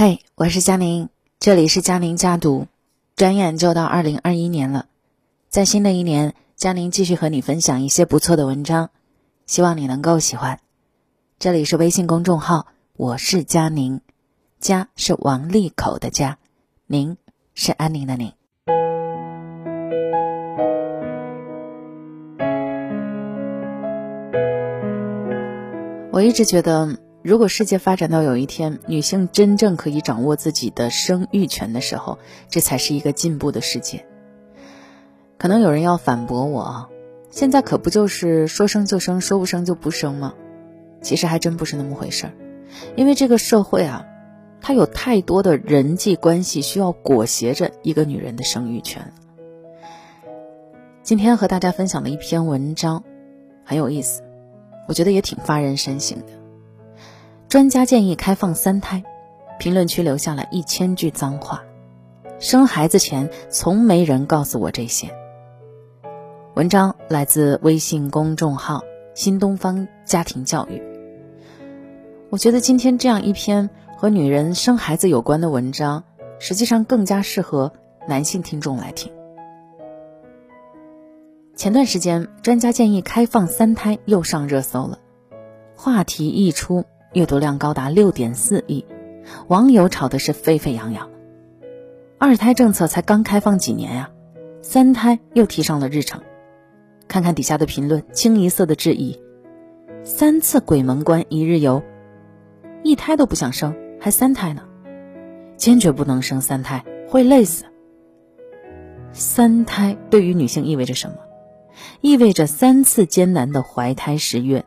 嘿，我是佳宁，这里是佳宁家读。转眼就到二零二一年了，在新的一年，佳宁继续和你分享一些不错的文章，希望你能够喜欢。这里是微信公众号，我是佳宁，家是王利口的家，宁是安宁的宁。我一直觉得。如果世界发展到有一天女性真正可以掌握自己的生育权的时候，这才是一个进步的世界。可能有人要反驳我啊，现在可不就是说生就生，说不生就不生吗？其实还真不是那么回事儿，因为这个社会啊，它有太多的人际关系需要裹挟着一个女人的生育权。今天和大家分享的一篇文章很有意思，我觉得也挺发人深省的。专家建议开放三胎，评论区留下了一千句脏话。生孩子前从没人告诉我这些。文章来自微信公众号“新东方家庭教育”。我觉得今天这样一篇和女人生孩子有关的文章，实际上更加适合男性听众来听。前段时间，专家建议开放三胎又上热搜了，话题一出。阅读量高达六点四亿，网友吵的是沸沸扬扬。二胎政策才刚开放几年呀，三胎又提上了日程。看看底下的评论，清一色的质疑：三次鬼门关一日游，一胎都不想生，还三胎呢？坚决不能生三胎，会累死。三胎对于女性意味着什么？意味着三次艰难的怀胎十月。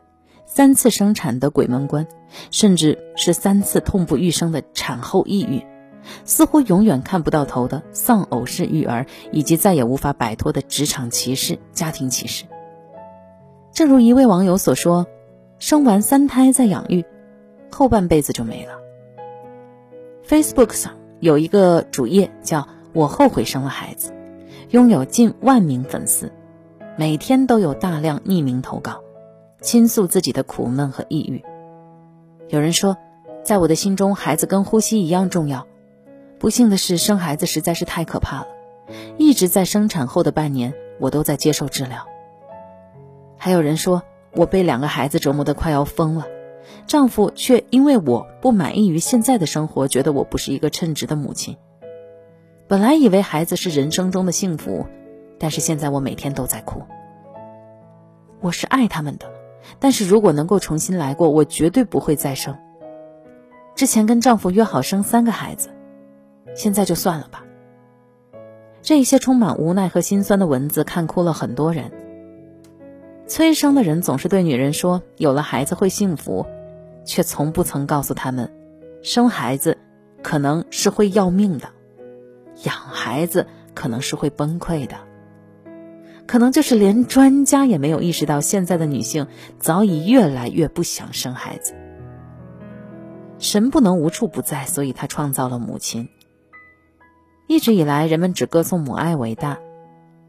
三次生产的鬼门关，甚至是三次痛不欲生的产后抑郁，似乎永远看不到头的丧偶式育儿，以及再也无法摆脱的职场歧视、家庭歧视。正如一位网友所说：“生完三胎再养育，后半辈子就没了。”Facebook 上有一个主页叫“我后悔生了孩子”，拥有近万名粉丝，每天都有大量匿名投稿。倾诉自己的苦闷和抑郁。有人说，在我的心中，孩子跟呼吸一样重要。不幸的是，生孩子实在是太可怕了。一直在生产后的半年，我都在接受治疗。还有人说，我被两个孩子折磨得快要疯了，丈夫却因为我不满意于现在的生活，觉得我不是一个称职的母亲。本来以为孩子是人生中的幸福，但是现在我每天都在哭。我是爱他们的。但是如果能够重新来过，我绝对不会再生。之前跟丈夫约好生三个孩子，现在就算了吧。这些充满无奈和心酸的文字看哭了很多人。催生的人总是对女人说有了孩子会幸福，却从不曾告诉他们，生孩子可能是会要命的，养孩子可能是会崩溃的。可能就是连专家也没有意识到，现在的女性早已越来越不想生孩子。神不能无处不在，所以他创造了母亲。一直以来，人们只歌颂母爱伟大，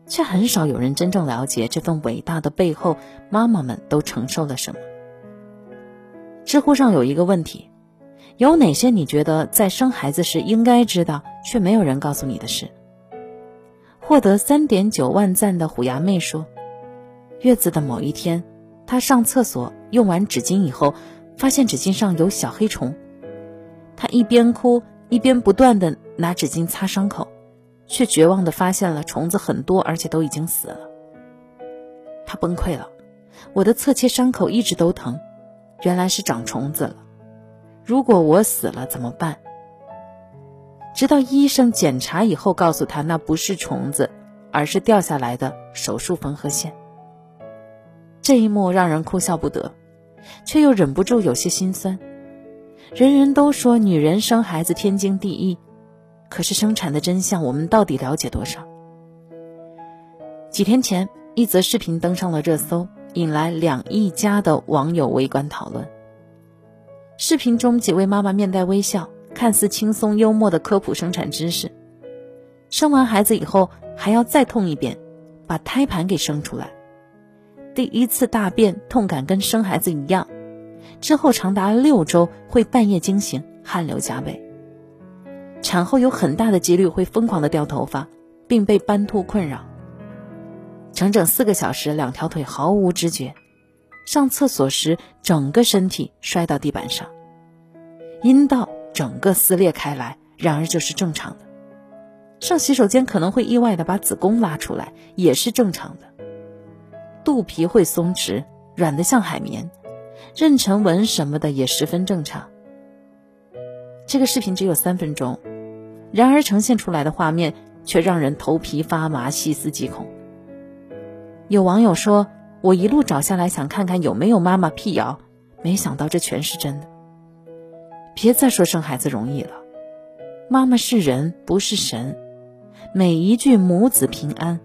却很少有人真正了解这份伟大的背后，妈妈们都承受了什么。知乎上有一个问题：有哪些你觉得在生孩子时应该知道却没有人告诉你的事？获得三点九万赞的虎牙妹说：“月子的某一天，她上厕所用完纸巾以后，发现纸巾上有小黑虫。她一边哭一边不断的拿纸巾擦伤口，却绝望的发现了虫子很多，而且都已经死了。她崩溃了，我的侧切伤口一直都疼，原来是长虫子了。如果我死了怎么办？”直到医生检查以后，告诉他那不是虫子，而是掉下来的手术缝合线。这一幕让人哭笑不得，却又忍不住有些心酸。人人都说女人生孩子天经地义，可是生产的真相，我们到底了解多少？几天前，一则视频登上了热搜，引来两亿加的网友围观讨论。视频中，几位妈妈面带微笑。看似轻松幽默的科普生产知识，生完孩子以后还要再痛一遍，把胎盘给生出来。第一次大便痛感跟生孩子一样，之后长达六周会半夜惊醒，汗流浃背。产后有很大的几率会疯狂的掉头发，并被斑秃困扰。整整四个小时，两条腿毫无知觉，上厕所时整个身体摔到地板上，阴道整个撕裂开来，然而这是正常的。上洗手间可能会意外的把子宫拉出来，也是正常的。肚皮会松弛，软的像海绵，妊娠纹什么的也十分正常。这个视频只有三分钟，然而呈现出来的画面却让人头皮发麻、细思极恐。有网友说：“我一路找下来，想看看有没有妈妈辟谣，没想到这全是真的。”别再说生孩子容易了，妈妈是人，不是神。每一句母子平安，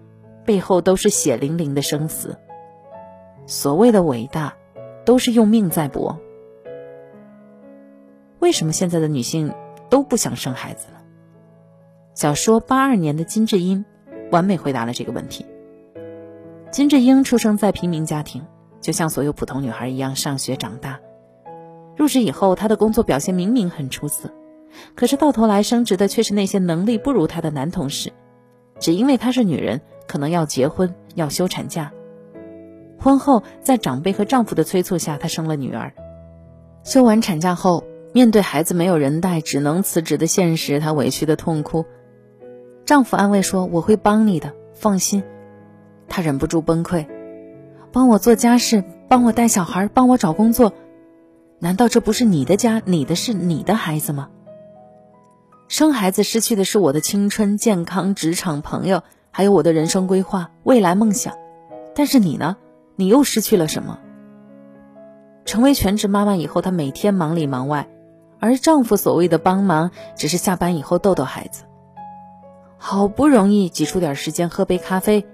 背后都是血淋淋的生死。所谓的伟大，都是用命在搏。为什么现在的女性都不想生孩子了？小说八二年的金智英完美回答了这个问题。金智英出生在平民家庭，就像所有普通女孩一样上学长大。入职以后，她的工作表现明明很出色，可是到头来升职的却是那些能力不如她的男同事。只因为她是女人，可能要结婚，要休产假。婚后，在长辈和丈夫的催促下，她生了女儿。休完产假后。面对孩子没有人带，只能辞职的现实，她委屈的痛哭。丈夫安慰说：“我会帮你的，放心。”她忍不住崩溃：“帮我做家事，帮我带小孩，帮我找工作，难道这不是你的家，你的事，你的孩子吗？生孩子失去的是我的青春、健康、职场、朋友，还有我的人生规划、未来梦想。但是你呢？你又失去了什么？”成为全职妈妈以后，她每天忙里忙外。而丈夫所谓的帮忙，只是下班以后逗逗孩子。好不容易挤出点时间喝杯咖啡，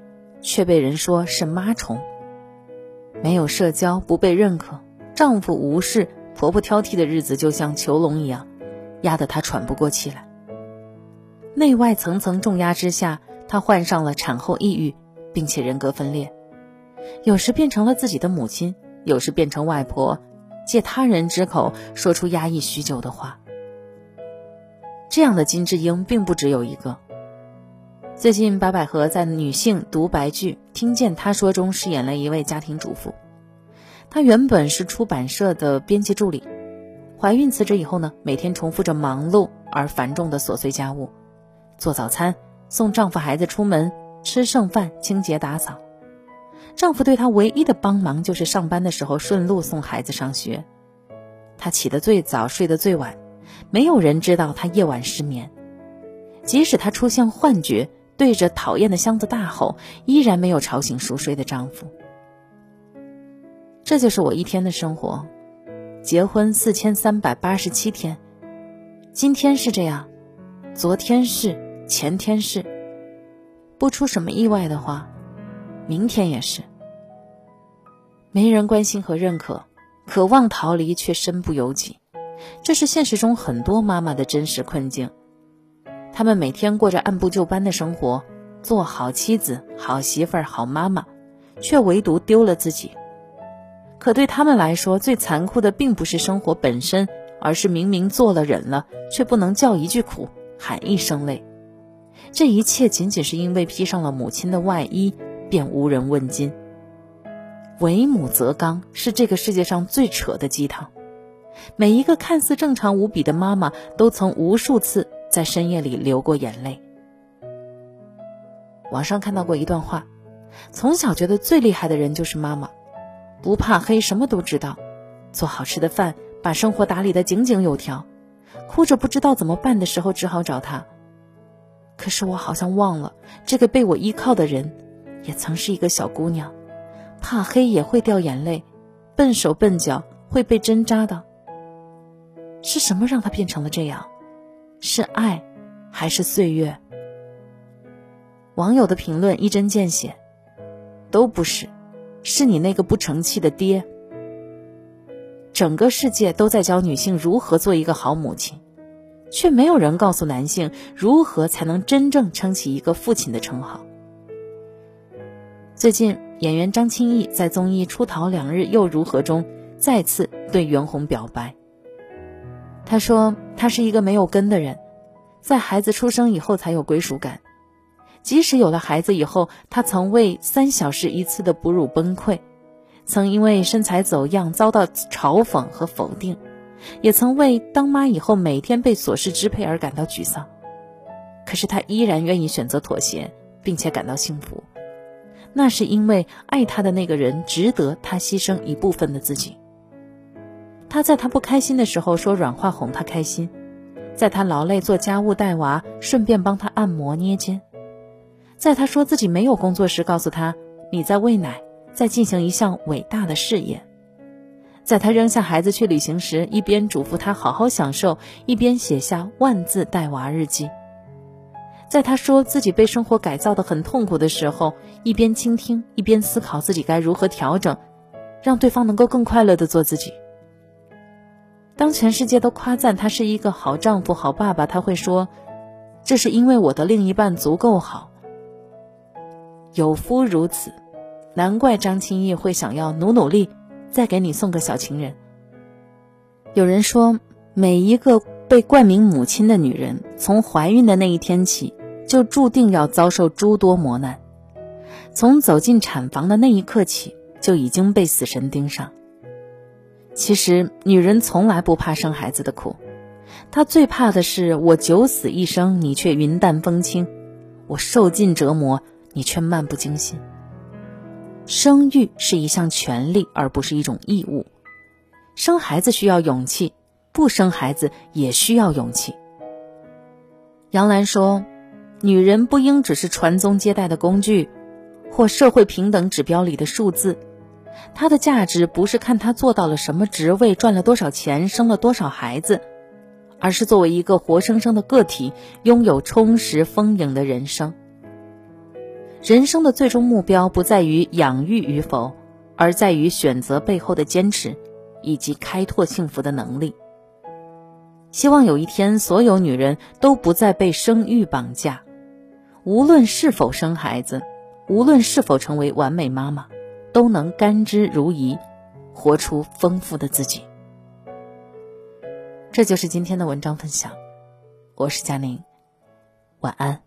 却被人说是妈虫。没有社交，不被认可，丈夫无视，婆婆挑剔的日子就像囚笼一样，压得她喘不过气来。内外层层重压之下，她患上了产后抑郁，并且人格分裂，有时变成了自己的母亲，有时变成外婆。借他人之口说出压抑许久的话，这样的金智英并不只有一个。最近，白百合在女性独白剧《听见她说》中饰演了一位家庭主妇。她原本是出版社的编辑助理，怀孕辞职以后呢，每天重复着忙碌而繁重的琐碎家务：做早餐、送丈夫孩子出门、吃剩饭、清洁打扫。丈夫对她唯一的帮忙就是上班的时候顺路送孩子上学。她起得最早，睡得最晚，没有人知道她夜晚失眠。即使她出现幻觉，对着讨厌的箱子大吼，依然没有吵醒熟睡的丈夫。这就是我一天的生活。结婚四千三百八十七天，今天是这样，昨天是，前天是，不出什么意外的话。明天也是，没人关心和认可，渴望逃离却身不由己，这是现实中很多妈妈的真实困境。她们每天过着按部就班的生活，做好妻子、好媳妇儿、好妈妈，却唯独丢了自己。可对他们来说，最残酷的并不是生活本身，而是明明做了忍了，却不能叫一句苦，喊一声累。这一切仅仅是因为披上了母亲的外衣。便无人问津。为母则刚是这个世界上最扯的鸡汤。每一个看似正常无比的妈妈，都曾无数次在深夜里流过眼泪。网上看到过一段话：从小觉得最厉害的人就是妈妈，不怕黑，什么都知道，做好吃的饭，把生活打理得井井有条。哭着不知道怎么办的时候，只好找他。可是我好像忘了，这个被我依靠的人。也曾是一个小姑娘，怕黑也会掉眼泪，笨手笨脚会被针扎的。是什么让她变成了这样？是爱，还是岁月？网友的评论一针见血，都不是，是你那个不成器的爹。整个世界都在教女性如何做一个好母亲，却没有人告诉男性如何才能真正撑起一个父亲的称号。最近，演员张歆艺在综艺《出逃两日又如何》中再次对袁弘表白。他说：“他是一个没有根的人，在孩子出生以后才有归属感。即使有了孩子以后，她曾为三小时一次的哺乳崩溃，曾因为身材走样遭到嘲讽和否定，也曾为当妈以后每天被琐事支配而感到沮丧。可是她依然愿意选择妥协，并且感到幸福。那是因为爱她的那个人值得她牺牲一部分的自己。她在她不开心的时候说软话哄她开心，在她劳累做家务带娃，顺便帮她按摩捏肩。在他说自己没有工作时，告诉他你在喂奶，在进行一项伟大的事业；在他扔下孩子去旅行时，一边嘱咐他好好享受，一边写下万字带娃日记；在他说自己被生活改造的很痛苦的时候，一边倾听，一边思考自己该如何调整，让对方能够更快乐的做自己。当全世界都夸赞他是一个好丈夫、好爸爸，他会说：“这是因为我的另一半足够好。”有夫如此，难怪张歆艺会想要努努力，再给你送个小情人。有人说，每一个被冠名母亲的女人，从怀孕的那一天起，就注定要遭受诸多磨难；从走进产房的那一刻起，就已经被死神盯上。其实，女人从来不怕生孩子的苦，她最怕的是我九死一生，你却云淡风轻；我受尽折磨。你却漫不经心。生育是一项权利，而不是一种义务。生孩子需要勇气，不生孩子也需要勇气。杨澜说：“女人不应只是传宗接代的工具，或社会平等指标里的数字。她的价值不是看她做到了什么职位、赚了多少钱、生了多少孩子，而是作为一个活生生的个体，拥有充实丰盈的人生。”人生的最终目标不在于养育与否，而在于选择背后的坚持，以及开拓幸福的能力。希望有一天，所有女人都不再被生育绑架，无论是否生孩子，无论是否成为完美妈妈，都能甘之如饴，活出丰富的自己。这就是今天的文章分享，我是佳宁，晚安。